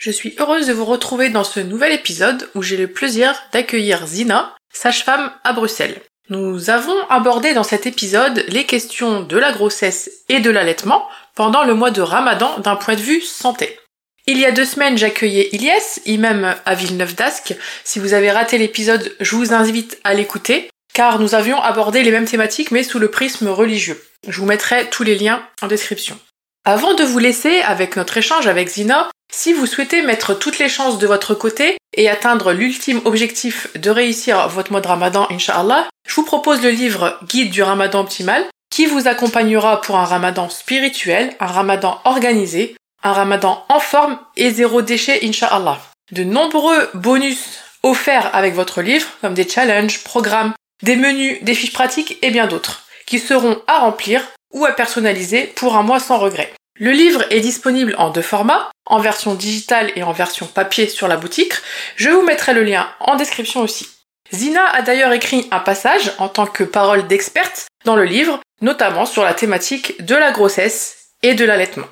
Je suis heureuse de vous retrouver dans ce nouvel épisode où j'ai le plaisir d'accueillir Zina, sage-femme à Bruxelles. Nous avons abordé dans cet épisode les questions de la grossesse et de l'allaitement pendant le mois de Ramadan d'un point de vue santé. Il y a deux semaines, j'accueillais Ilyes, imam à Villeneuve d'Ascq. Si vous avez raté l'épisode, je vous invite à l'écouter, car nous avions abordé les mêmes thématiques mais sous le prisme religieux. Je vous mettrai tous les liens en description. Avant de vous laisser avec notre échange avec Zina, si vous souhaitez mettre toutes les chances de votre côté et atteindre l'ultime objectif de réussir votre mois de ramadan, Inch'Allah, je vous propose le livre Guide du ramadan optimal qui vous accompagnera pour un ramadan spirituel, un ramadan organisé, un ramadan en forme et zéro déchet, Inch'Allah. De nombreux bonus offerts avec votre livre, comme des challenges, programmes, des menus, des fiches pratiques et bien d'autres, qui seront à remplir ou à personnaliser pour un mois sans regret. Le livre est disponible en deux formats, en version digitale et en version papier sur la boutique. Je vous mettrai le lien en description aussi. Zina a d'ailleurs écrit un passage en tant que parole d'experte dans le livre, notamment sur la thématique de la grossesse et de l'allaitement.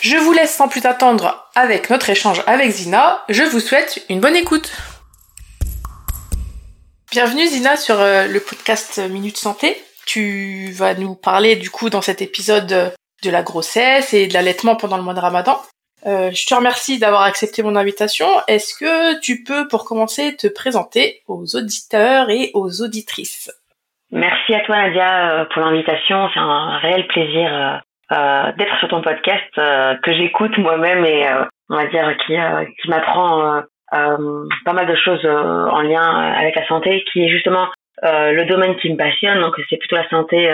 Je vous laisse sans plus attendre avec notre échange avec Zina. Je vous souhaite une bonne écoute. Bienvenue Zina sur euh, le podcast Minute Santé. Tu vas nous parler du coup dans cet épisode de la grossesse et de l'allaitement pendant le mois de Ramadan. Euh, je te remercie d'avoir accepté mon invitation. Est-ce que tu peux, pour commencer, te présenter aux auditeurs et aux auditrices? Merci à toi Nadia euh, pour l'invitation. C'est un réel plaisir euh, d'être sur ton podcast que j'écoute moi-même et on va dire qui, qui m'apprend pas mal de choses en lien avec la santé, qui est justement le domaine qui me passionne. Donc c'est plutôt la santé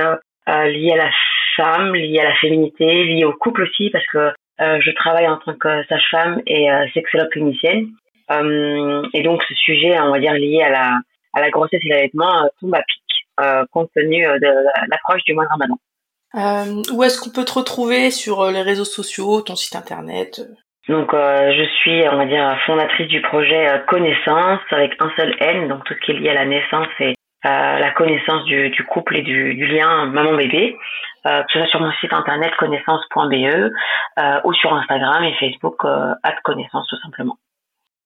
liée à la femme, liée à la féminité, liée au couple aussi, parce que euh, je travaille en tant que sage-femme et euh, sexologue clinicienne. Euh, et donc ce sujet, on va dire, lié à la, à la grossesse et l'allaitement euh, tombe à pic, euh, compte tenu de l'approche du mois de Ramadan. où est-ce qu'on peut te retrouver sur les réseaux sociaux, ton site internet? Donc je suis, on va dire, fondatrice du projet Connaissance avec un seul N, donc tout ce qui est lié à la naissance et la connaissance du, du couple et du, du lien maman-bébé, euh, que ce soit sur mon site internet connaissance.be euh, ou sur Instagram et Facebook euh, connaissance tout simplement.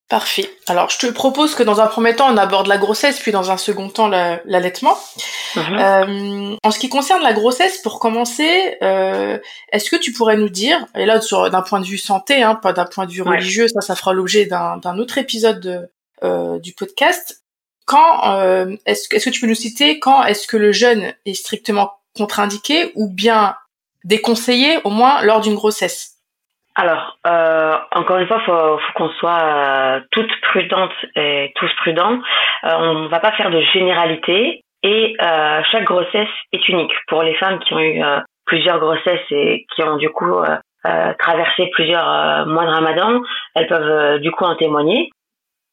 Parfait. Alors, je te propose que dans un premier temps, on aborde la grossesse, puis dans un second temps, l'allaitement. Mhm. Euh, en ce qui concerne la grossesse, pour commencer, euh, est-ce que tu pourrais nous dire, et là, d'un point de vue santé, hein, pas d'un point de vue religieux, ça, ça fera l'objet d'un autre épisode de, euh, du podcast, quand euh, est-ce que tu peux nous citer quand est-ce que le jeûne est strictement contre-indiqué ou bien déconseillé au moins lors d'une grossesse? Alors, euh, encore une fois, faut, faut qu'on soit euh, toutes prudentes et tous prudents. Euh, on va pas faire de généralité et euh, chaque grossesse est unique. Pour les femmes qui ont eu euh, plusieurs grossesses et qui ont du coup traversé plusieurs mois de Ramadan, elles peuvent du coup en témoigner.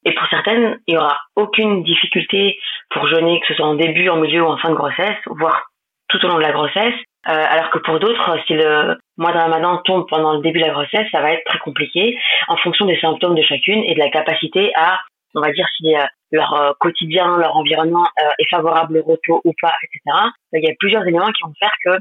Et pour certaines, il y aura aucune difficulté pour jeûner, que ce soit en début, en milieu ou en fin de grossesse, voire tout au long de la grossesse. Euh, alors que pour d'autres, si le mois de Ramadan tombe pendant le début de la grossesse, ça va être très compliqué en fonction des symptômes de chacune et de la capacité à, on va dire, si euh, leur euh, quotidien, leur environnement est favorable au repos ou pas, etc. Il y a plusieurs éléments qui vont faire que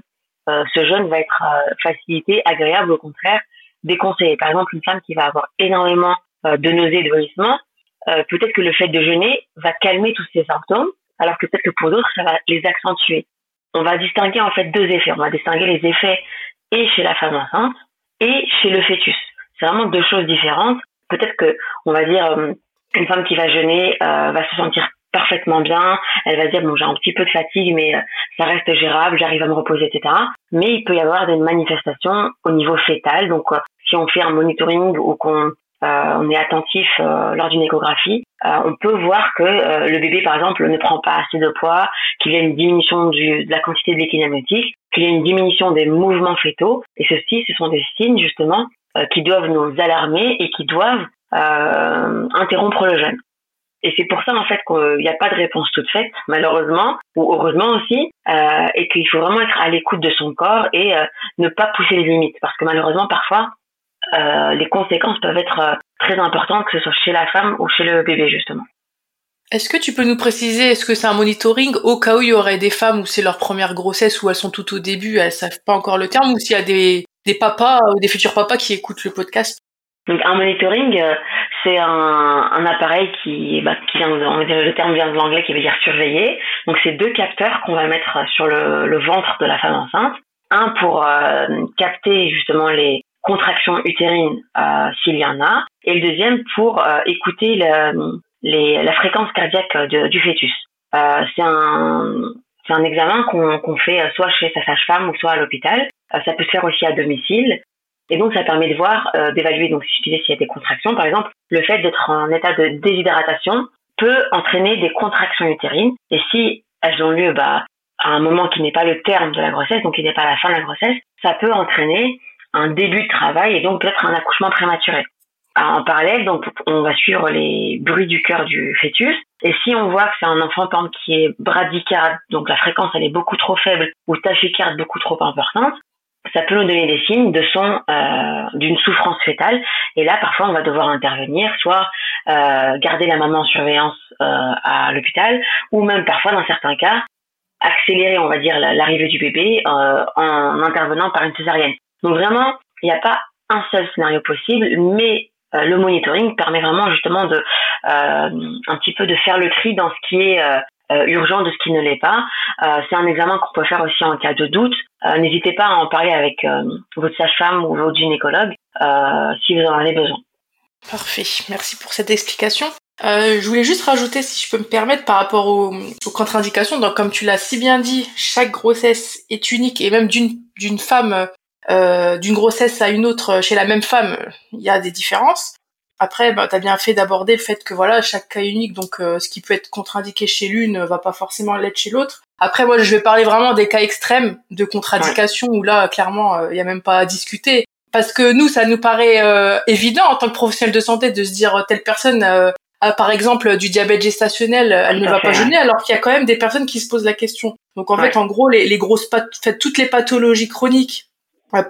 ce jeûne va être facilité, agréable, au contraire, déconseillé. Par exemple, une femme qui va avoir énormément de nausées, de vomissements, euh, peut-être que le fait de jeûner va calmer tous ces symptômes, alors que peut-être que pour d'autres, ça va les accentuer. On va distinguer en fait deux effets. On va distinguer les effets et chez la femme enceinte et chez le fœtus. C'est vraiment deux choses différentes. Peut-être que, on va dire, euh, une femme qui va jeûner euh, va se sentir parfaitement bien. Elle va dire bon j'ai un petit peu de fatigue mais ça reste gérable, j'arrive à me reposer etc. Mais il peut y avoir des manifestations au niveau fœtal. Donc si on fait un monitoring ou qu'on euh, on est attentif euh, lors d'une échographie, euh, on peut voir que le bébé, par exemple, ne prend pas assez de poids, qu'il y a une diminution du, de la quantité de qu'il y a une diminution des mouvements fœtaux. Et ceci, ce sont des signes justement qui doivent nous alarmer et qui doivent interrompre le jeûne. Et c'est pour ça en fait qu'il n'y a pas de réponse toute faite, malheureusement, ou heureusement aussi, euh, et qu'il faut vraiment être à l'écoute de son corps et euh, ne pas pousser les limites, parce que malheureusement parfois euh, les conséquences peuvent être euh, très importantes, que ce soit chez la femme ou chez le bébé justement. Est-ce que tu peux nous préciser, est-ce que c'est un monitoring au cas où il y aurait des femmes où c'est leur première grossesse, où elles sont tout au début, elles savent pas encore le terme, ou s'il y a des, des papas ou des futurs papas qui écoutent le podcast? Donc un monitoring, euh, c'est un, un, appareil qui, bah, qui vient, on dire, le terme vient de l'anglais qui veut dire surveiller. Donc c'est deux capteurs qu'on va mettre sur le, le, ventre de la femme enceinte. Un pour euh, capter justement les contractions utérines euh, s'il y en a, et le deuxième pour euh, écouter la fréquence cardiaque du fœtus. Euh, c'est un c'est un examen qu'on fait soit chez sa sage-femme ou soit à l'hôpital. ça peut se faire aussi à domicile. Et donc, ça permet de voir, d'évaluer, donc si tu dis s'il y a des contractions, par exemple, le fait d'être en état de déshydratation peut entraîner des contractions utérines. Et si elles ont lieu bah, à un moment qui n'est pas le terme de la grossesse, donc qui n'est pas la fin de la grossesse, ça peut entraîner un début de travail et donc peut-être un accouchement prématuré. En parallèle, donc, on va suivre les bruits du cœur du fœtus. Et si on voit que c'est un enfant, par qui est bradycarde, donc la fréquence, elle est beaucoup trop faible, ou tachycarde beaucoup trop importante, ça peut nous donner des signes de son euh, d'une souffrance fétale et là parfois on va devoir intervenir soit euh, garder la maman en surveillance euh, à l'hôpital ou même parfois dans certains cas accélérer on va dire l'arrivée du bébé euh, en intervenant par une césarienne donc vraiment il n'y a pas un seul scénario possible mais euh, le monitoring permet vraiment justement de un petit peu de faire le tri dans ce qui est euh, urgent de ce qui ne l'est pas. Euh, c'est un examen qu'on peut faire aussi en cas de doute. Euh, n'hésitez pas à en parler avec votre sage-femme ou votre gynécologue si vous en avez besoin. Parfait, merci pour cette explication. je voulais juste rajouter, si je peux me permettre, par rapport aux, contre-indications. Donc, comme tu l'as si bien dit, chaque grossesse est unique et même d'une d'une femme, d'une grossesse à une autre chez la même femme, il y a des différences. Après, bah, tu as bien fait d'aborder le fait que voilà, chaque cas est unique, donc euh, ce qui peut être contre-indiqué chez l'une va pas forcément l'être chez l'autre. Après, moi, je vais parler vraiment des cas extrêmes de contre-indication où là, clairement, il euh, y a même pas à discuter. Parce que nous, ça nous paraît euh, évident en tant que professionnel de santé de se dire telle personne a par exemple du diabète gestationnel, elle ne va pas jeûner, alors qu'il y a quand même des personnes qui se posent la question. Donc en fait, en gros, les, les grosses toutes les pathologies chroniques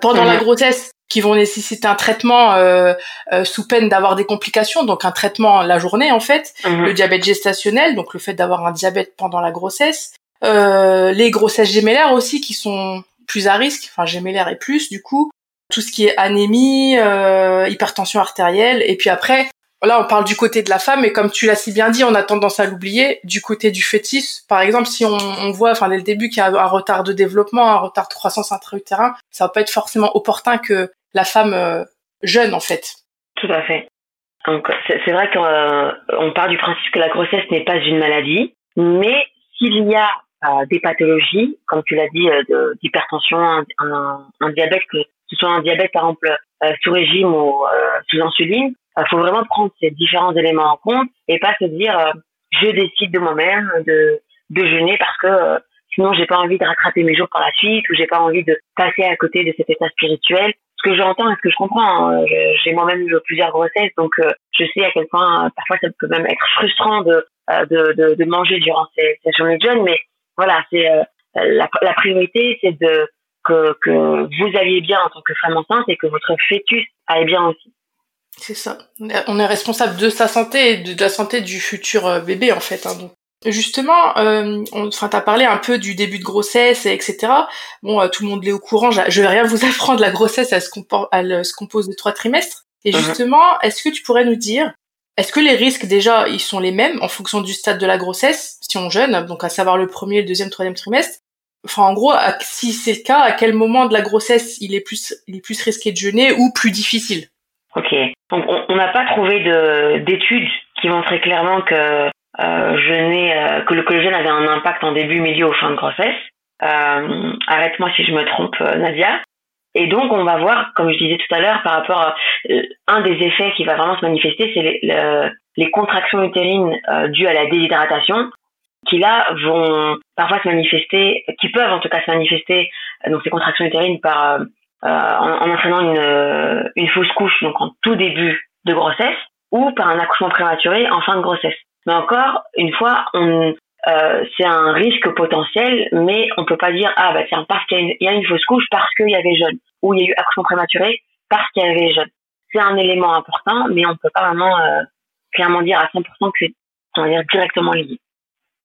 pendant la grossesse qui vont nécessiter un traitement euh, euh, sous peine d'avoir des complications, donc un traitement la journée en fait, mhm. le diabète gestationnel, donc le fait d'avoir un diabète pendant la grossesse, euh, les grossesses gémellaires aussi qui sont plus à risque, enfin gémellaires et plus du coup, tout ce qui est anémie, hypertension artérielle, et puis après là on parle du côté de la femme et comme tu l'as si bien dit on a tendance à l'oublier du côté du fœtus par exemple si on, on voit enfin dès le début qu'il y a un retard de développement un retard de croissance intra-utérin ça va pas être forcément opportun que la femme euh, jeune en fait. Tout à fait. C'est vrai qu'on euh, part du principe que la grossesse n'est pas une maladie, mais s'il y a euh, des pathologies, comme tu l'as dit, d'hypertension, un, un, diabète, que ce soit un diabète par exemple sous régime ou sous insuline, il faut vraiment prendre ces différents éléments en compte et pas se dire je décide de moi-même de, de jeûner parce que sinon j'ai pas envie de rattraper mes jours par la suite ou j'ai pas envie de passer à côté de cet état spirituel ce que j'entends et ce que je comprends. Hein, j'ai moi-même eu plusieurs grossesses, donc euh, je sais à quel point euh, parfois ça peut même être frustrant de, euh, de, de, de manger durant ces, ces, journées de jeûne. Mais voilà, c'est la, la, priorité, c'est de que, que vous alliez bien en tant que femme enceinte et que votre fœtus aille bien aussi. C'est ça. On est responsable de sa santé et de la santé du futur bébé en fait. Hein, donc Justement, euh, enfin, t'as parlé un peu du début de grossesse, etc. Bon, euh, tout le monde est au courant. Je vais rien vous apprendre. La grossesse, elle se, elle se compose de trois trimestres. Et uh-huh. justement, est-ce que tu pourrais nous dire, est-ce que les risques déjà, ils sont les mêmes en fonction du stade de la grossesse, si on jeûne, donc à savoir le premier, le deuxième, troisième trimestre? Enfin, en gros, si c'est le cas, à quel moment de la grossesse il est plus, il est plus risqué de jeûner ou plus difficile? Ok. Donc, on n'a pas trouvé d'études qui montraient clairement que euh, je euh, que le collagène avait un impact en début, milieu ou fin de grossesse. Euh, arrête-moi si je me trompe, Nadia. Et donc, on va voir, comme je disais tout à l'heure, par rapport à un des effets qui va vraiment se manifester, c'est les, les, contractions utérines dues à la déshydratation, qui là vont parfois se manifester, qui peuvent en tout cas se manifester, donc ces contractions utérines par en, en, entraînant une, une fausse couche, donc en tout début de grossesse, ou par un accouchement prématuré en fin de grossesse. Mais encore une fois, on, euh, c'est un risque potentiel, mais on peut pas dire ah bah tiens parce qu'il y, a une fausse couche parce qu'il y avait jeune ou il y a eu accouchement prématuré parce qu'il y avait jeune. C'est un élément important, mais on peut pas vraiment euh, clairement dire à 100% que c'est on va dire directement lié.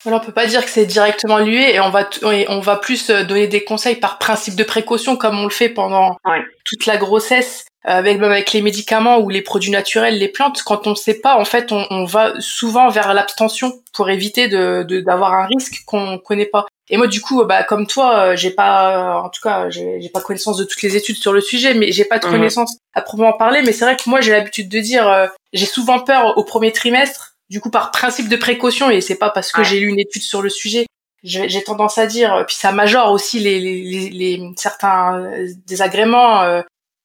Alors, on peut pas dire que c'est directement lié et on va on va plus euh, donner des conseils par principe de précaution comme on le fait pendant toute la grossesse avec même avec les médicaments ou les produits naturels, les plantes. Quand on sait pas, en fait, on, on va souvent vers l'abstention pour éviter de d'avoir un risque qu'on connaît pas. Et moi, du coup, bah comme toi, euh, j'ai pas, en tout cas, j'ai pas connaissance de toutes les études sur le sujet, mais j'ai pas de mhm. connaissance à proprement parler. Mais c'est vrai que moi, j'ai l'habitude de dire, euh, j'ai souvent peur au premier trimestre du coup par principe de précaution et c'est pas parce que j'ai lu une étude sur le sujet j'ai tendance à dire puis ça majore aussi les, les, les, certains euh, désagréments euh,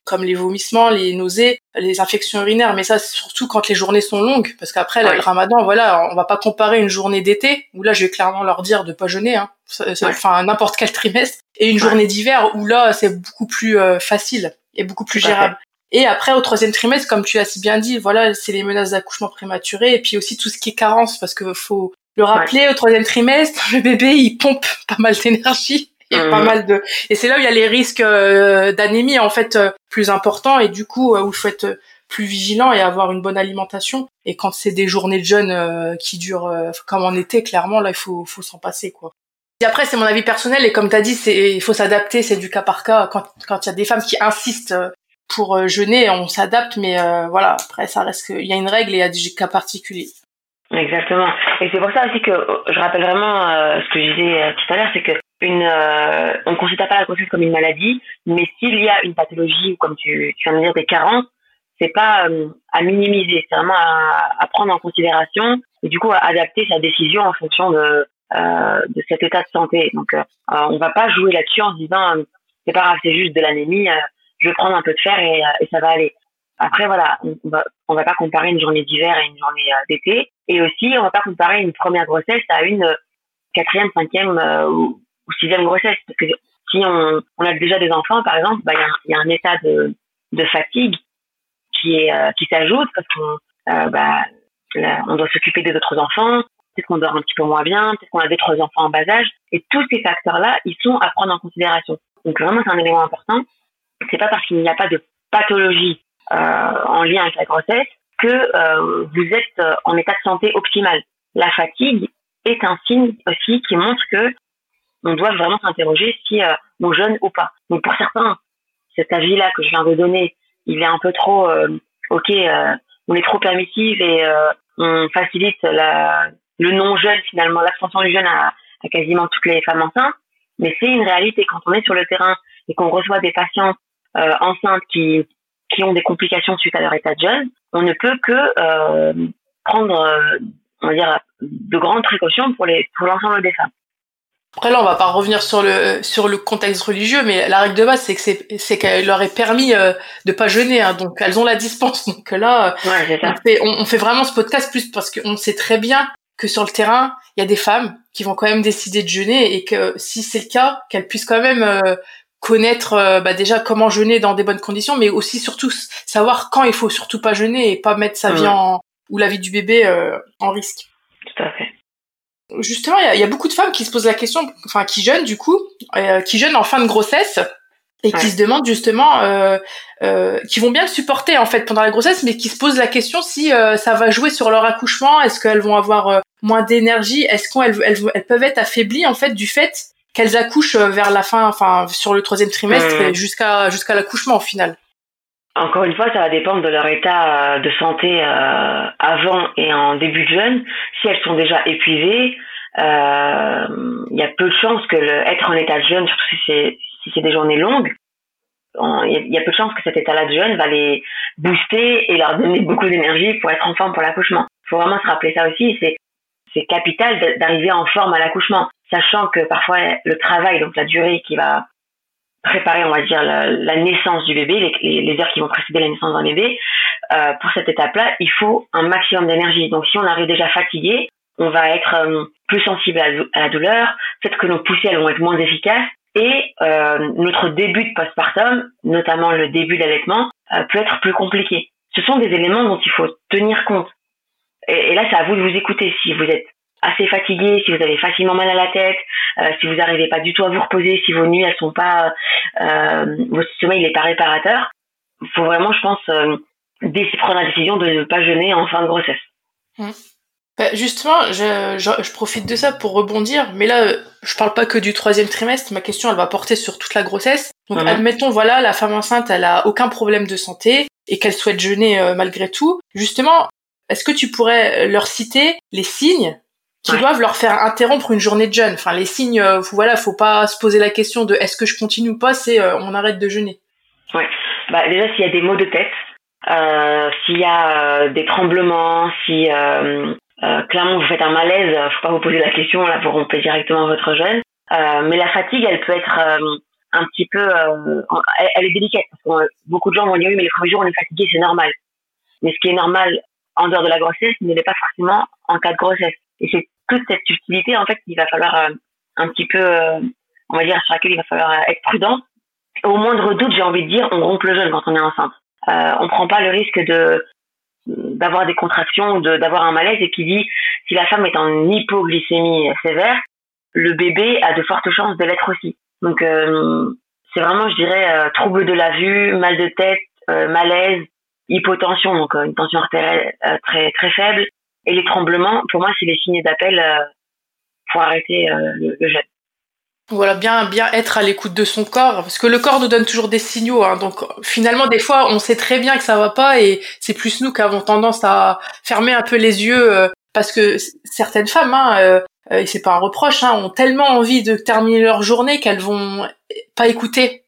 comme les vomissements, les nausées, les infections urinaires, mais ça surtout quand les journées sont longues, parce qu'après le Ramadan, voilà, on va pas comparer une journée d'été où là je vais clairement leur dire de pas jeûner, hein, enfin n'importe quel trimestre, et une journée d'hiver où là c'est beaucoup plus euh, facile et beaucoup plus gérable. Et après, au troisième trimestre, comme tu as si bien dit, voilà, c'est les menaces d'accouchement prématuré et puis aussi tout ce qui est carence, parce que faut le rappeler, au troisième trimestre, le bébé, il pompe pas mal d'énergie. A pas mhm. mal de et c'est là où il y a les risques euh, d'anémie en fait euh, plus importants et du coup euh, où il faut être plus vigilant et avoir une bonne alimentation et quand c'est des journées de jeûne qui durent comme en été clairement là il faut faut s'en passer quoi. Et après c'est mon avis personnel et comme tu as dit c'est il faut s'adapter c'est du cas par cas quand quand il y a des femmes qui insistent pour euh, jeûner, on s'adapte, mais euh, voilà, après ça reste qu'il y a une règle et il y a des cas particuliers. Exactement. Et c'est pour ça aussi que je rappelle vraiment euh, ce que je disais tout à l'heure, c'est que on ne considère pas la grossesse comme une maladie, mais s'il y a une pathologie ou comme tu, viens de dire des carences, c'est pas à minimiser, c'est vraiment à, prendre en considération et du coup à adapter sa décision en fonction de cet état de santé. Donc on va pas jouer là-dessus en se disant c'est pas grave, c'est juste de l'anémie je vais prendre un peu de fer et, euh, et ça va aller. Après, voilà, on va, va pas comparer une journée d'hiver à une journée euh, d'été. Et aussi, on va pas comparer une première grossesse à une euh, quatrième, cinquième ou, sixième grossesse. Parce que si on, on a déjà des enfants, par exemple, bah, il y, y, a un état de, de fatigue qui est qui s'ajoute parce qu'on bah, on doit s'occuper des autres enfants. Peut-être qu'on dort un petit peu moins bien, peut-être qu'on a d'autres enfants en bas âge. Et tous ces facteurs-là, ils sont à prendre en considération. Donc vraiment, c'est un élément important c'est pas parce qu'il n'y a pas de pathologie euh, en lien avec la grossesse que euh, vous êtes euh, en état de santé optimal. La fatigue est un signe aussi qui montre que on doit vraiment s'interroger si on jeûne ou pas. Donc pour certains, cet avis-là que je viens de donner, il est un peu trop ok, on est trop permissif et on facilite le non-jeûne finalement, l'extension du jeûne à quasiment toutes les femmes enceintes. Mais c'est une réalité quand on est sur le terrain et qu'on reçoit des patients euh, enceintes qui, qui ont des complications suite à leur état de jeûne, on ne peut que euh, prendre, euh, on va dire, de grandes précautions pour les pour l'ensemble des femmes. Après là, on va pas revenir sur le sur le contexte religieux, mais la règle de base, c'est que c'est c'est qu'elle leur est permis euh, de pas jeûner, hein, donc elles ont la dispense. Donc là, ouais, on, fait, on, fait vraiment ce podcast plus parce qu'on sait très bien que sur le terrain, il y a des femmes qui vont quand même décider de jeûner et que si c'est le cas, qu'elles puissent quand même euh, connaître euh, bah déjà comment jeûner dans des bonnes conditions, mais aussi surtout savoir quand il faut surtout pas jeûner et pas mettre sa vie en ou la vie du bébé euh, en risque. Tout à fait. Justement, il y a, beaucoup de femmes qui se posent la question, enfin qui jeûnent du coup, euh, qui jeûnent en fin de grossesse et qui se demandent justement, qui vont bien le supporter en fait pendant la grossesse, mais qui se posent la question si ça va jouer sur leur accouchement, est-ce qu'elles vont avoir moins d'énergie, est-ce qu'elles elles peuvent être affaiblies en fait du fait qu'elles accouchent euh, vers la fin, enfin sur le troisième trimestre mmh. jusqu'à jusqu'à l'accouchement au final. Encore une fois, ça va dépendre de leur état euh, de santé euh, avant et en début de jeûne. Si elles sont déjà épuisées, il y a peu de chances que le, être en état de jeûne, surtout si c'est si c'est des journées longues, il y, a peu de chances que cet état-là de jeûne va les booster et leur donner beaucoup d'énergie pour être en forme pour l'accouchement. Il faut vraiment se rappeler ça aussi. C'est c'est capital d'arriver en forme à l'accouchement sachant que parfois le travail, donc la durée qui va préparer, on va dire, la, naissance du bébé, les, heures qui vont précéder la naissance d'un bébé, euh, pour cette étape-là, il faut un maximum d'énergie. Donc si on arrive déjà fatigué, on va être euh, plus sensible à, la douleur, peut-être que nos poussées vont être moins efficaces, et euh, notre début de postpartum, notamment le début d'allaitement, euh, peut être plus compliqué. ce sont des éléments dont il faut tenir compte. Et, là, c'est à vous de vous écouter. Si vous êtes assez fatigué, si vous avez facilement mal à la tête, euh, si vous n'arrivez pas du tout à vous reposer, si vos nuits elles sont pas, euh, votre sommeil n'est pas réparateur, il faut vraiment, je pense, euh, prendre la décision de ne pas jeûner en fin de grossesse. Mmh. Bah, justement, je, je, profite de ça pour rebondir, mais là, je parle pas que du troisième trimestre. Ma question, elle va porter sur toute la grossesse. Donc, admettons, voilà, la femme enceinte, elle a aucun problème de santé et qu'elle souhaite jeûner euh, malgré tout. Justement, est-ce que tu pourrais leur citer les signes qui doivent leur faire interrompre une journée de jeûne Enfin, les signes, euh, voilà, faut pas se poser la question de est-ce que je continue ou pas. C'est euh, on arrête de jeûner. Ouais. Bah déjà, s'il y a des maux de tête, s'il y a des tremblements, si euh, clairement, vous faites un malaise, euh, faut pas vous poser la question, là, vous rompez directement votre jeûne. Euh, mais la fatigue, elle peut être euh, un petit peu, elle, est délicate. Parce que, beaucoup de gens vont dire oui, mais les premiers jours on est fatigué, c'est normal. Mais ce qui est normal en dehors de la grossesse ne l'est pas forcément en cas de grossesse. Et c'est toute cette subtilité en fait qu'il va falloir un petit peu, on va dire sur laquelle il va falloir être prudent. Au moindre doute, j'ai envie de dire, on rompt le jeûne quand on est enceinte. Euh, on prend pas le risque de d'avoir des contractions, d'avoir un malaise et qui dit si la femme est en hypoglycémie sévère, le bébé a de fortes chances de l'être aussi. Donc euh, c'est vraiment, je dirais, euh, trouble de la vue, mal de tête, euh, malaise, hypotension, donc une tension artérielle très très faible, et les tremblements. Pour moi, c'est les signes d'appel pour arrêter le, le jeûne. Voilà, bien bien être à l'écoute de son corps, parce que le corps nous donne toujours des signaux. Hein, donc finalement, des fois, on sait très bien que ça va pas, et c'est plus nous qui avons tendance à fermer un peu les yeux, euh, parce que certaines femmes, hein, euh, et c'est pas un reproche, hein, ont tellement envie de terminer leur journée qu'elles vont pas écouter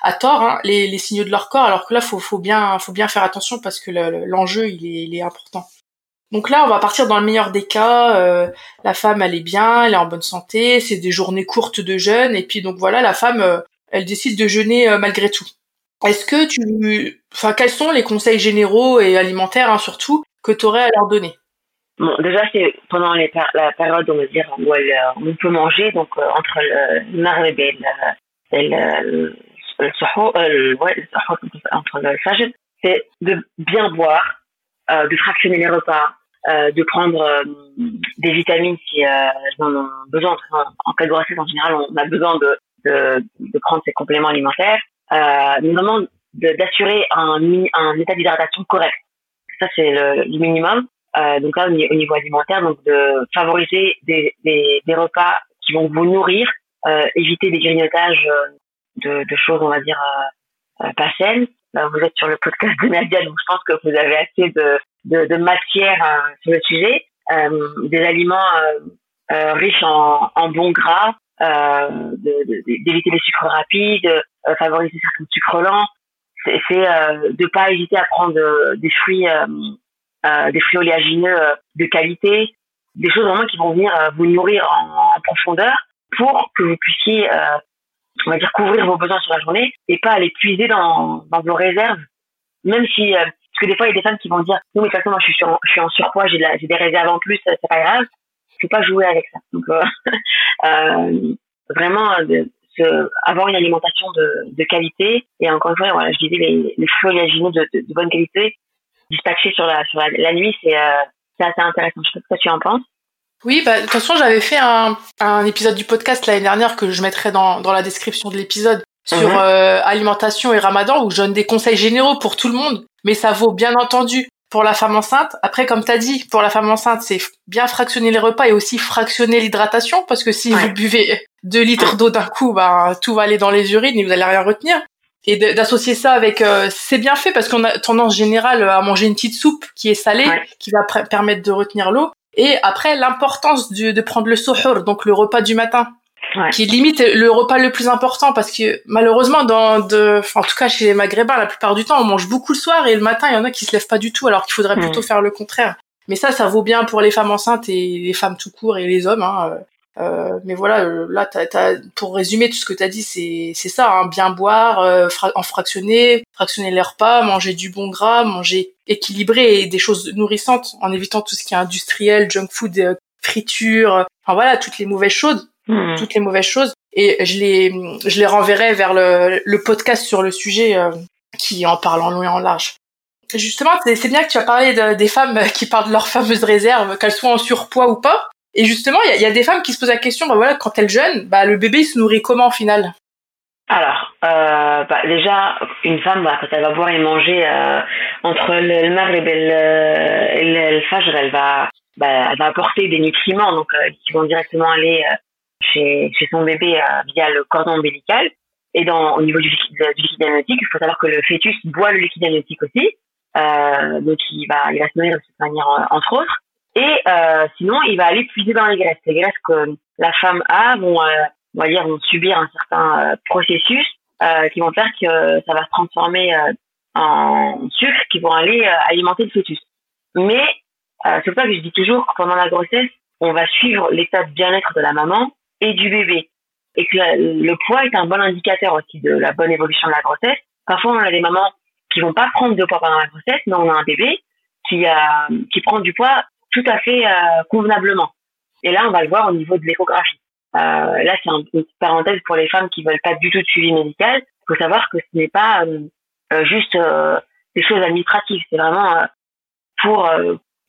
à tort hein, les, les, signaux de leur corps. Alors que là, faut faut bien faut bien faire attention parce que l'enjeu il est il est important. Donc là, on va partir dans le meilleur des cas. Euh, la femme, elle est bien, elle est en bonne santé, c'est des journées courtes de jeûne, et puis donc voilà, la femme, euh, elle décide de jeûner euh, malgré tout. Est-ce que tu, enfin, quels sont les conseils généraux et alimentaires, hein, surtout, que tu aurais à leur donner? Bon, déjà, c'est pendant la période, on va dire, où on peut manger, donc entre le maghrib et le, le, le, ouais, entre le c'est de bien boire, de fractionner les repas, euh, de prendre euh, des vitamines si euh, elles en ont besoin. En, cas de grossesse, en général, on a besoin de, de, de prendre ces compléments alimentaires, euh, mais vraiment d'assurer un, un état d'hydratation correct. Ça, c'est le, minimum. Euh, donc là, au niveau alimentaire, donc de favoriser des, des, des repas qui vont vous nourrir, éviter des grignotages de, de choses, on va dire, pas saines. Vous êtes sur le podcast de Nadia, donc je pense que vous avez assez de, matière euh, sur le sujet, euh, des aliments euh, riches en, en bons gras, d'éviter les sucres rapides, favoriser certains sucres lents. C'est de pas hésiter à prendre des fruits, des fruits oléagineux de qualité, des choses vraiment qui vont venir vous nourrir en, profondeur pour que vous puissiez, on va dire, couvrir vos besoins sur la journée et pas aller puiser dans, dans vos réserves. Même si parce que des fois, il y a des femmes qui vont dire, non, mais de toute façon, moi, je suis, je suis en surpoids, j'ai, j'ai des réserves en plus, c'est pas grave. Faut pas jouer avec ça. Donc, euh, euh vraiment, de, avoir une alimentation de, de qualité. Et encore une fois, voilà, je disais, les, les fruits oléagineux de, de, de, bonne qualité, dispatchés sur la, sur la, nuit, c'est, euh, c'est assez intéressant. Je sais pas ce que tu en penses. Oui, bah, de toute façon, j'avais fait un, un épisode du podcast l'année dernière que je mettrai dans, dans la description de l'épisode sur mhm. euh, alimentation et ramadan où je donne des conseils généraux pour tout le monde mais ça vaut bien entendu pour la femme enceinte. Après, comme tu as dit, pour la femme enceinte, c'est bien fractionner les repas et aussi fractionner l'hydratation, parce que si vous buvez 2 litres d'eau d'un coup, bah, tout va aller dans les urines et vous allez rien retenir. Et d'associer ça avec, euh, c'est bien fait parce qu'on a tendance générale à manger une petite soupe qui est salée, qui va permettre de retenir l'eau. Et après, l'importance de, de prendre le suhoor, donc le repas du matin. Qui limite le repas le plus important parce que malheureusement dans de en tout cas chez les maghrébins la plupart du temps on mange beaucoup le soir et le matin il y en a qui se lèvent pas du tout alors qu'il faudrait plutôt faire le contraire. Mais ça ça vaut bien pour les femmes enceintes et les femmes tout court et les hommes hein. Euh, mais voilà, euh, là, pour résumer tout ce que tu as dit, c'est, ça, hein, bien boire, euh, en fractionner, fractionner les repas, manger du bon gras, manger équilibré et des choses nourrissantes en évitant tout ce qui est industriel, junk food, euh, friture, enfin voilà, toutes les mauvaises choses Hmm. toutes les mauvaises choses. Et je les, je les renverrai vers le, le podcast sur le sujet euh, qui en parle en long et en large. Justement, c'est bien que tu as parlé des femmes qui parlent de leurs fameuses réserves, qu'elles soient en surpoids ou pas. Et justement, il y, a, des femmes qui se posent la question, bah voilà, quand elles jeûnent, bah le bébé il se nourrit comment au final? Alors, euh, bah, déjà, une femme, bah, quand elle va boire et manger euh, entre le, le maghreb et le, et le fajr, elle va, bah, elle va apporter des nutriments donc euh, qui vont directement aller euh, chez, chez son bébé euh, via le cordon ombilical. Et dans, au niveau du du liquide amniotique, il faut savoir que le fœtus boit le liquide amniotique aussi. donc, il va, il va se nourrir de cette manière, entre autres. Et sinon, il va aller puiser dans les graisses. Les graisses que la femme a vont on va dire, vont subir un certain euh, processus euh, qui vont faire que ça va se transformer euh, en sucre qui vont aller alimenter le fœtus. Mais c'est pour ça que je dis toujours que pendant la grossesse, on va suivre l'état de bien-être de la maman et du bébé. Et que le poids est un bon indicateur aussi de la bonne évolution de la grossesse. Parfois, on a des mamans qui vont pas prendre de poids pendant la grossesse, mais on a un bébé qui, a, qui prend du poids tout à fait convenablement. Et là, on va le voir au niveau de l'échographie. Euh, là, c'est une petite parenthèse pour les femmes qui veulent pas du tout de suivi médical. Il faut savoir que ce n'est pas euh, euh, juste des choses administratives, c'est vraiment pour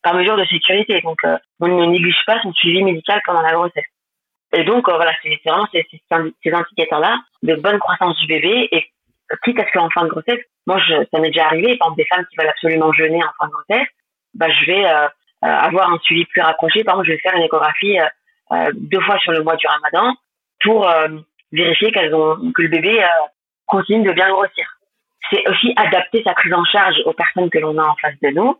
par mesure de sécurité. Donc, on ne néglige pas son suivi médical pendant la grossesse. Et donc, voilà, c'est vraiment ces, ces indicateurs-là de bonne croissance du bébé. Et quitte à ce qu'en fin de grossesse, moi, ça m'est déjà arrivé, par exemple, des femmes qui veulent absolument jeûner en fin de grossesse, bah, je vais avoir un suivi plus rapproché. Par exemple, je vais faire une échographie euh, deux fois sur le mois du ramadan pour euh, vérifier qu'elles ont, que le bébé euh, continue de bien grossir. C'est aussi adapter sa prise en charge aux personnes que l'on a en face de nous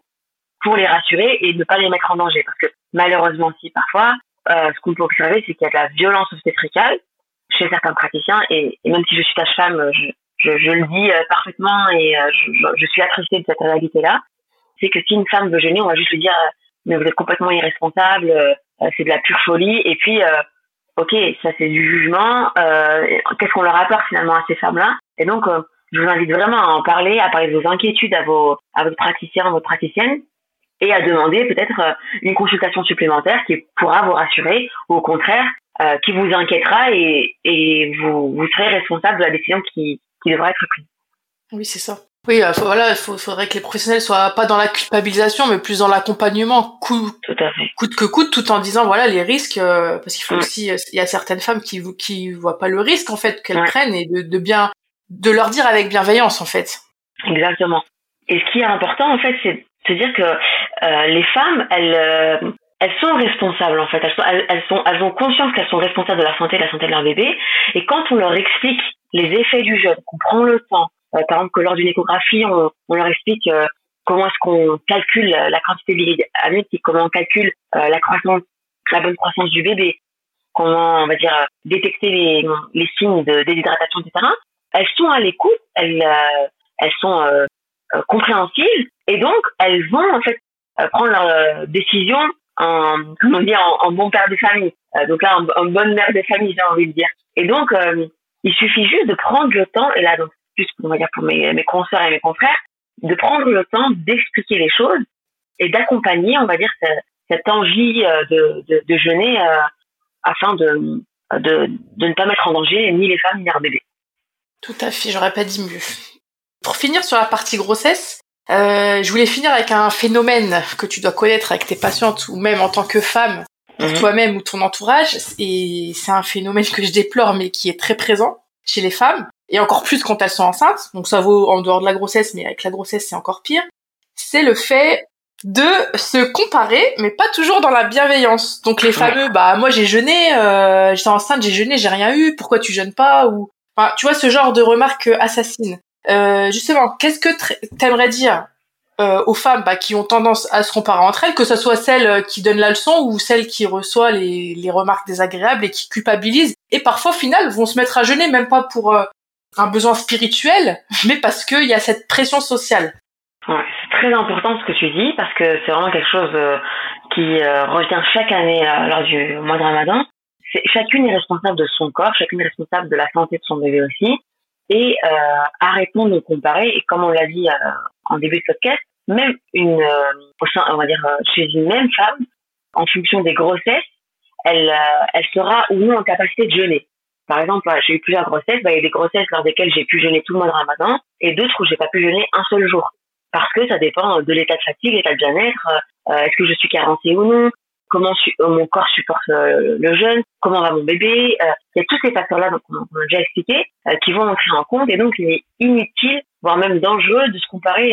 pour les rassurer et ne pas les mettre en danger. Parce que malheureusement, si parfois, euh, ce qu'on peut observer, c'est qu'il y a de la violence obstétricale chez certains praticiens. Et, même si je suis sage-femme, je, je, le dis parfaitement et je, je, suis attristée de cette réalité-là. C'est que si une femme veut jeûner, on va juste lui dire mais vous êtes complètement irresponsable, euh, c'est de la pure folie. Et puis, euh, ok, ça c'est du jugement. Euh, qu'est-ce qu'on leur apporte finalement à ces femmes-là? Et donc, je vous invite vraiment à en parler, à parler de vos inquiétudes à vos à votre praticien, à votre praticienne, et à demander peut-être une consultation supplémentaire qui pourra vous rassurer, ou au contraire, qui vous inquiétera et, et vous, vous serez responsable de la décision qui, qui devra être prise. Oui, c'est ça. Oui, euh, voilà, il faudrait que les professionnels soient pas dans la culpabilisation, mais plus dans l'accompagnement, coûte, coûte que coûte, tout en disant voilà les risques, euh, parce qu'il faut aussi, euh, il y a certaines femmes qui qui voient pas le risque en fait qu'elles prennent et de, de bien de leur dire avec bienveillance en fait. Exactement. Et ce qui est important en fait, c'est de se dire que les femmes, elles elles sont responsables en fait. Elles, sont, elles, sont, elles ont conscience qu'elles sont responsables de la santé, de la santé de leur bébé. Et quand on leur explique les effets du jeûne, qu'on prend le temps, euh, par exemple que lors d'une échographie, on, leur explique euh, comment est-ce qu'on calcule la quantité de comment on calcule euh, la la bonne croissance du bébé, comment on va dire détecter les, signes de déshydratation, etc. Elles sont à l'écoute, elles, sont compréhensives et donc elles vont en fait prendre leur décision en comment dire en, bon père de famille. donc là, en, en, bonne mère de famille, j'ai envie de dire. Et donc il suffit juste de prendre le temps et là donc plus on va dire pour mes, mes consoeurs et mes confrères, de prendre le temps d'expliquer les choses et d'accompagner, on va dire, cette, envie euh, de, de, de jeûner euh, afin de, de, de ne pas mettre en danger ni les femmes ni leurs bébés. Tout à fait, j'aurais pas dit mieux. Pour finir sur la partie grossesse, euh, je voulais finir avec un phénomène que tu dois connaître avec tes patientes ou même en tant que femme, pour mhm. toi-même ou ton entourage. Et c'est un phénomène que je déplore mais qui est très présent chez les femmes et encore plus quand elles sont enceintes, donc ça vaut en dehors de la grossesse, mais avec la grossesse c'est encore pire, c'est le fait de se comparer, mais pas toujours dans la bienveillance. Donc les fameux, bah moi j'ai jeûné, euh, j'étais enceinte, j'ai jeûné, j'ai rien eu, pourquoi tu jeûnes pas ou, enfin, tu vois ce genre de remarques assassines. Euh, justement, qu'est-ce que t'aimerais dire euh, aux femmes bah, qui ont tendance à se comparer entre elles, que ce soit celle qui donne la leçon ou celle qui reçoit les, les remarques désagréables et qui culpabilise, et parfois au final vont se mettre à jeûner, même pas pour euh, un besoin spirituel, mais parce qu'il y a cette pression sociale. Ouais, c'est très important ce que tu dis parce que c'est vraiment quelque chose euh, qui euh, revient chaque année euh, lors du mois de Ramadan. Chacune est responsable de son corps, chacune est responsable de la santé de son bébé aussi. Et arrêtons de nous comparer. Et comme on l'a dit en début de podcast, même une, on va dire, chez une même femme, en fonction des grossesses, elle, elle sera ou non en capacité de jeûner. Par exemple, j'ai eu plusieurs grossesses. Bah, il y a des grossesses lors desquelles j'ai pu jeûner tout le mois de Ramadan et d'autres où j'ai pas pu jeûner un seul jour parce que ça dépend de l'état de fatigue, l'état de bien-être, est-ce que je suis carencée ou non, comment mon corps supporte le jeûne, comment va mon bébé. il y a tous ces facteurs-là, donc on, a déjà expliqué, qui vont entrer en compte et donc il est inutile, voire même dangereux de se comparer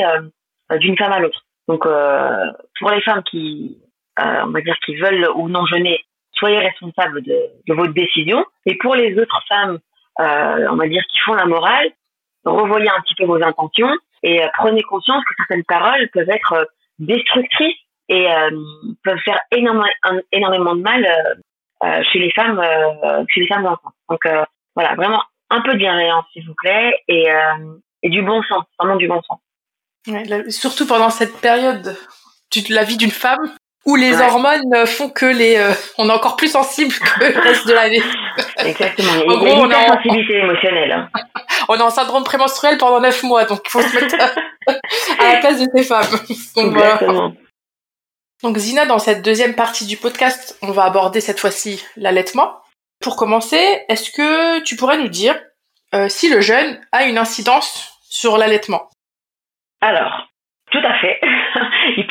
d'une femme à l'autre. Donc pour les femmes qui, on va dire, qui veulent ou non jeûner, soyez responsables de, de votre décision. Et pour les autres femmes, on va dire, qui font la morale, revoyez un petit peu vos intentions et euh, prenez conscience que certaines paroles peuvent être euh, destructrices et euh, peuvent faire énormément, énormément de mal chez les femmes, chez les femmes. Donc voilà, vraiment un peu de bienveillance s'il vous plaît et du bon sens, vraiment du bon sens. surtout pendant cette période de la vie d'une femme où les hormones font que les on est encore plus sensible que le reste de la vie. Exactement. En gros, une on sensibilité émotionnelle. Hein. on est en syndrome prémenstruel pendant 9 mois, donc il faut se mettre à la place de ces femmes. Donc, Exactement. Donc Zina, dans cette deuxième partie du podcast, on va aborder cette fois-ci l'allaitement. Pour commencer, est-ce que tu pourrais nous dire euh, si le jeûne a une incidence sur l'allaitement? Alors, tout à fait.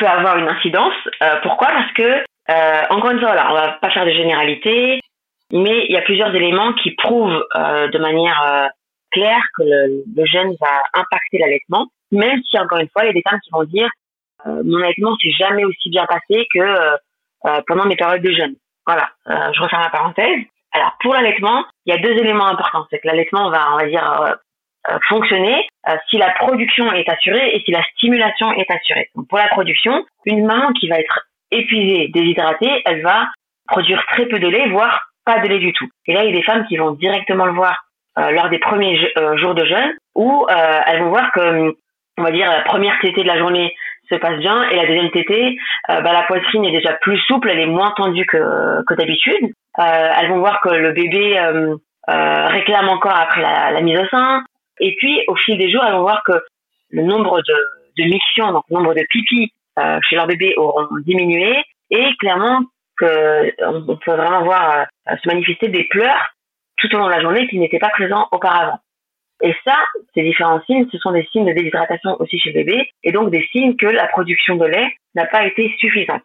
Peut avoir une incidence. Euh, pourquoi? Parce que, euh, encore une fois, on va pas faire de généralité, mais il y a plusieurs éléments qui prouvent de manière clair que le, le jeûne va impacter l'allaitement, même si encore une fois, il y a des femmes qui vont dire euh, mon allaitement s'est jamais aussi bien passé que euh, euh, pendant mes périodes de jeûne. Voilà, je referme la parenthèse. Alors pour l'allaitement, il y a deux éléments importants. C'est que l'allaitement va, on va dire, fonctionner si la production est assurée et si la stimulation est assurée. Donc pour la production, une maman qui va être épuisée, déshydratée, elle va produire très peu de lait, voire pas de lait du tout. Et là, il y a des femmes qui vont directement le voir euh, lors des premiers euh, jours de jeûne où euh, elles vont voir que, on va dire, la première tétée de la journée se passe bien et la deuxième tétée, bah, la poitrine est déjà plus souple, elle est moins tendue que, que d'habitude. elles vont voir que le bébé réclame encore après la, mise au sein. Et puis, au fil des jours, elles vont voir que le nombre de, de mictions, donc le nombre de pipis chez leur bébé auront diminué et clairement que on peut vraiment voir se manifester des pleurs tout au long de la journée qui n'étaient pas présents auparavant. Et ça, ces différents signes, ce sont des signes de déshydratation aussi chez le bébé, et donc des signes que la production de lait n'a pas été suffisante.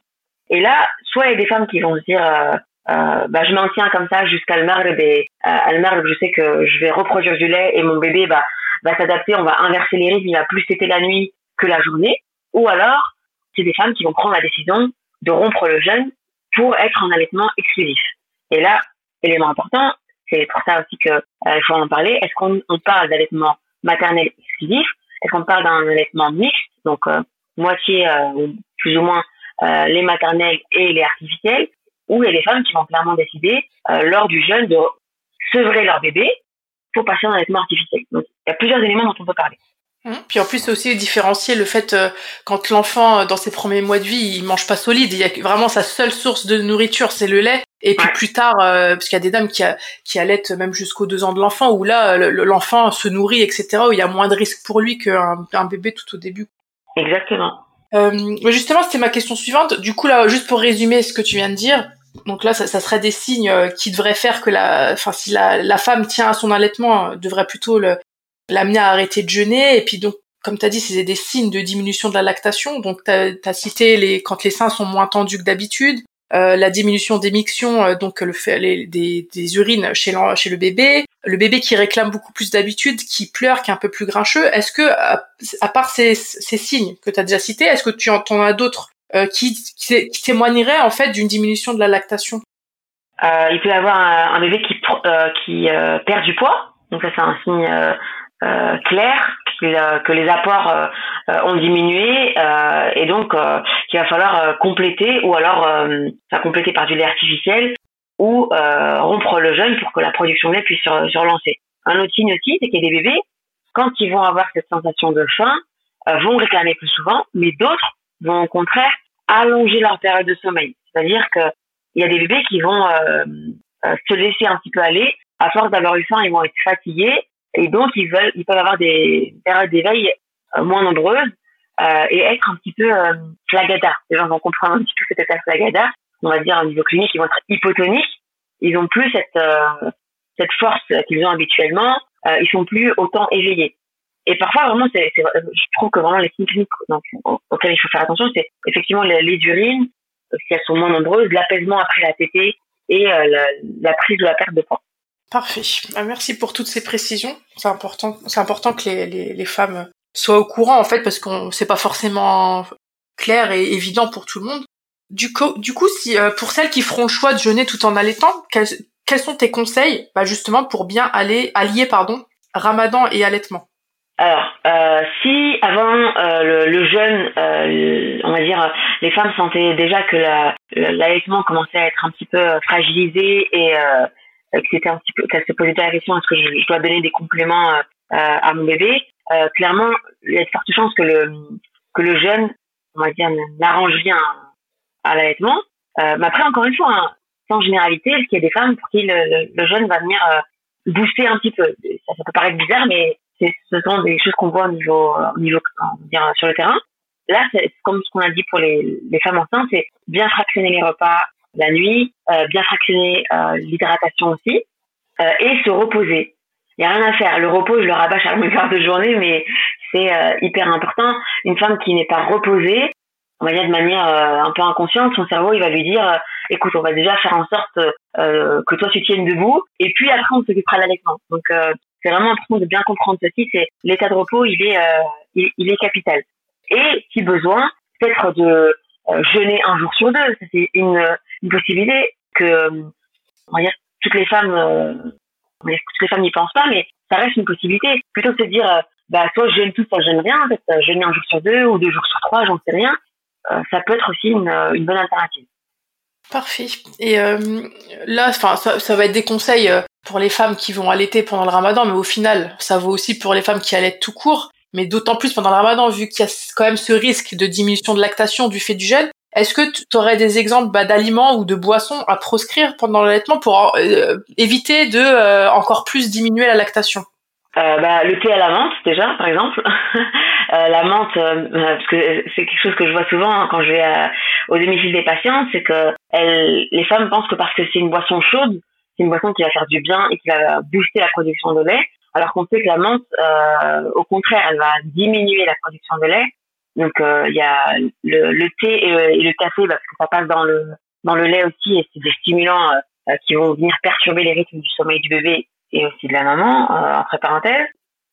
Et là, soit il y a des femmes qui vont se dire, euh, euh, bah, je maintiens comme ça jusqu'à le marbre, et euh, à marbre, je sais que je vais reproduire du lait et mon bébé bah, va s'adapter, on va inverser les rythmes, il va plus téter la nuit que la journée. Ou alors, c'est des femmes qui vont prendre la décision de rompre le jeûne pour être en allaitement exclusif. Et là, élément important, c'est pour ça aussi que euh, faut en parler. Est-ce qu'on on parle d'allaitement maternel exclusif? Est-ce qu'on parle d'un allaitement mixte, donc euh, moitié euh, plus ou moins euh, les maternelles et les artificiels, ou il y a des femmes qui vont clairement décider lors du jeûne de sevrer leur bébé pour passer en allaitement artificiel. Donc il y a plusieurs éléments dont on peut parler. Mmh. Puis en plus aussi différencier le fait quand l'enfant dans ses premiers mois de vie il mange pas solide, il y a vraiment sa seule source de nourriture c'est le lait et puis plus tard, euh, parce qu'il y a des dames qui, qui allaitent même jusqu'aux deux ans de l'enfant, où là, l'enfant se nourrit, etc., où il y a moins de risques pour lui qu'un un bébé tout au début. Exactement. Euh, justement, c'était ma question suivante. Du coup, là, juste pour résumer ce que tu viens de dire, donc là, ça, ça serait des signes euh, qui devraient faire que la, enfin, si la, la femme tient à son allaitement, euh, devrait plutôt l'amener à arrêter de jeûner. Et puis donc, comme tu as dit, c'est des signes de diminution de la lactation. Donc, tu as, cité les, quand les seins sont moins tendus que d'habitude, euh, la diminution des mictions, donc le fait, les, des, des, urines chez, chez le bébé, le bébé qui réclame beaucoup plus d'habitude, qui pleure, qui est un peu plus grincheux. Est-ce que, à, part ces, ces, signes que tu as déjà cités, est-ce que tu en as d'autres euh, qui, qui, témoigneraient en fait d'une diminution de la lactation Il peut y avoir un, bébé qui, qui perd du poids, donc ça c'est un signe euh, clair euh, que les apports euh, euh, ont diminué et donc qu'il va falloir compléter ou alors enfin, compléter par du lait artificiel ou rompre le jeûne pour que la production de lait puisse se, relancer. Un autre signe aussi, c'est qu'il y a des bébés, quand ils vont avoir cette sensation de faim, vont réclamer plus souvent, mais d'autres vont au contraire allonger leur période de sommeil. C'est-à-dire qu'il y a des bébés qui vont se laisser un petit peu aller. À force d'avoir eu faim, ils vont être fatigués et donc ils veulent, ils peuvent avoir des périodes d'éveil euh, moins nombreuses euh, et être un petit peu euh, flagada. Les gens vont comprendre un petit peu ce que c'est flagada. On va dire au niveau clinique, ils vont être hypotoniques. Ils ont plus cette euh, cette force qu'ils ont habituellement. ils sont plus autant éveillés. Et parfois, vraiment, c'est, je trouve que vraiment les signes cliniques auxquels il faut faire attention, c'est effectivement les, urines, si elles sont moins nombreuses, l'apaisement après la tétée et la, la, prise ou la perte de poids. Parfait. Ah, merci pour toutes ces précisions. C'est important, c'est important que les, les, les, femmes soient au courant en fait parce qu'on c'est pas forcément clair et évident pour tout le monde. Du coup, du coup, euh, pour celles qui feront le choix de jeûner tout en allaitant, quels, quels sont tes conseils, bah justement pour bien aller allier pardon Ramadan et allaitement? Alors, euh, si avant euh, le, le, jeûne, euh, on va dire, les femmes sentaient déjà que l'allaitement commençait à être un petit peu fragilisé et que c'était un petit peu, qu'elle se posait la question est-ce que je, dois donner des compléments à mon bébé Clairement, il y a de fortes chances que le que le jeûne, on va dire, n'arrange rien à l'allaitement. mais après, encore une fois, hein, sans généralité, est-ce qu'il y a des femmes pour qui le, le, jeûne va venir booster un petit peu? Ça peut paraître bizarre, mais ce sont des choses qu'on voit au niveau, au niveau dire, sur le terrain. Là, c'est comme ce qu'on a dit pour les, les femmes enceintes, c'est bien fractionner les repas la nuit, euh, bien fractionner euh, l'hydratation aussi, euh, et se reposer. Il n'y a rien à faire. Le repos, je le rabâche à longueur de journée, mais c'est hyper important. Une femme qui n'est pas reposée, on va dire de manière un peu inconsciente, son cerveau, il va lui dire, écoute, on va déjà faire en sorte que toi tu tiennes debout, et puis après on s'occupera de l'allaitement. Donc c'est vraiment important de bien comprendre ceci. C'est l'état de repos, il est, euh, il, est capital. Et si besoin, peut-être de euh, jeûner un jour sur deux. C'est une, possibilité que, on va dire, toutes les femmes, euh, toutes les femmes n'y pensent pas, mais ça reste une possibilité. Plutôt que de se dire, bah soit je jeûne tout, soit je jeûne rien. En fait, jeûner un jour sur deux ou deux jours sur trois, j'en sais rien. ça peut être aussi une, bonne alternative. Parfait. Et euh, là, enfin, ça, va être des conseils pour les femmes qui vont allaiter pendant le ramadan, mais au final, ça vaut aussi pour les femmes qui allaitent tout court, mais d'autant plus pendant le ramadan, vu qu'il y a quand même ce risque de diminution de lactation du fait du jeûne. Est-ce que tu aurais des exemples bah, d'aliments ou de boissons à proscrire pendant l'allaitement pour euh, éviter de euh, encore plus diminuer la lactation? Euh, bah, le thé à la menthe déjà par exemple. La menthe parce que c'est quelque chose que je vois souvent hein, quand je vais au domicile des patients c'est que les femmes pensent que parce que c'est une boisson chaude c'est une boisson qui va faire du bien et qui va booster la production de lait, alors qu'on sait que la menthe, euh, au contraire, elle va diminuer la production de lait. Donc euh, il y a le, le thé et, le café parce que ça passe dans le dans le lait aussi et c'est des stimulants euh, qui vont venir perturber les rythmes du sommeil du bébé et aussi de la maman entre parenthèses.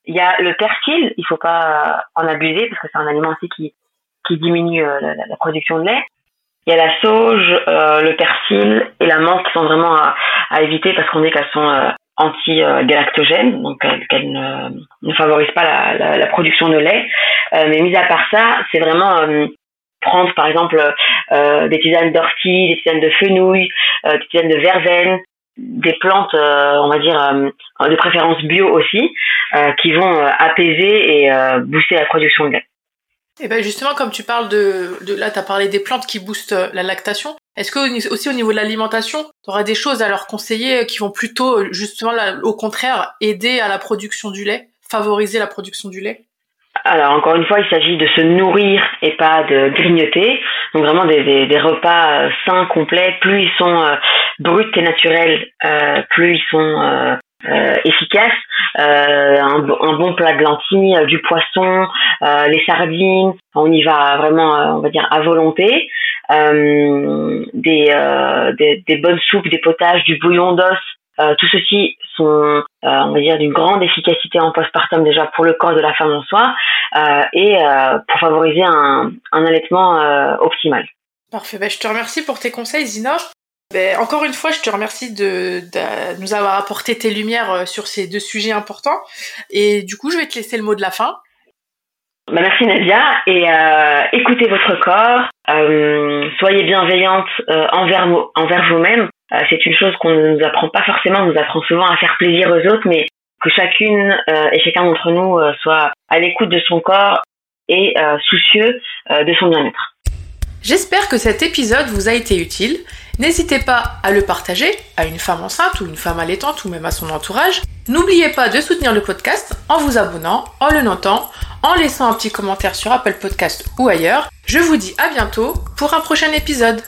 Il y a le persil, il faut pas en abuser parce que c'est un aliment aussi qui qui diminue la, la, production de lait. Il y a la sauge, euh, le persil et la menthe qui sont vraiment à, à éviter parce qu'on dit qu'elles sont euh, anti-galactogènes, donc qu'elles ne, ne, favorisent pas la, la, la, production de lait. Euh, mais mis à part ça, c'est vraiment euh, prendre par exemple euh, des tisanes d'ortie, des tisanes de fenouil, des tisanes de verveine, des plantes, on va dire, de préférence bio aussi, qui vont apaiser et booster la production de lait. Et ben justement, comme tu parles de, de là, tu as parlé des plantes qui boostent euh, la lactation. Est-ce que aussi au niveau de l'alimentation, tu auras des choses à leur conseiller euh, qui vont plutôt, euh, justement, au contraire, aider à la production du lait, favoriser la production du lait? Alors encore une fois, il s'agit de se nourrir et pas de grignoter. Donc vraiment des, des, des repas sains, complets. Plus ils sont bruts et naturels, plus ils sont euh, efficace, euh, un, bon plat de lentilles, euh, du poisson, les sardines, on y va vraiment, on va dire, à volonté. Des, des, bonnes soupes, des potages, du bouillon d'os, tout ceci sont, on va dire, d'une grande efficacité en postpartum déjà pour le corps de la femme en soi et pour favoriser un, un allaitement optimal. Parfait. Ben, je te remercie pour tes conseils, Zina. Ben, encore une fois, je te remercie de, nous avoir apporté tes lumières euh, sur ces deux sujets importants. Et du coup, je vais te laisser le mot de la fin. Ben, merci Nadia et euh, écoutez votre corps, euh, soyez bienveillante envers, envers vous-même. c'est une chose qu'on ne nous apprend pas forcément, on nous apprend souvent à faire plaisir aux autres, mais que chacune et chacun d'entre nous soit à l'écoute de son corps et soucieux de son bien-être. J'espère que cet épisode vous a été utile. N'hésitez pas à le partager à une femme enceinte ou une femme allaitante ou même à son entourage. N'oubliez pas de soutenir le podcast en vous abonnant, en le notant, en laissant un petit commentaire sur Apple Podcast ou ailleurs. Je vous dis à bientôt pour un prochain épisode.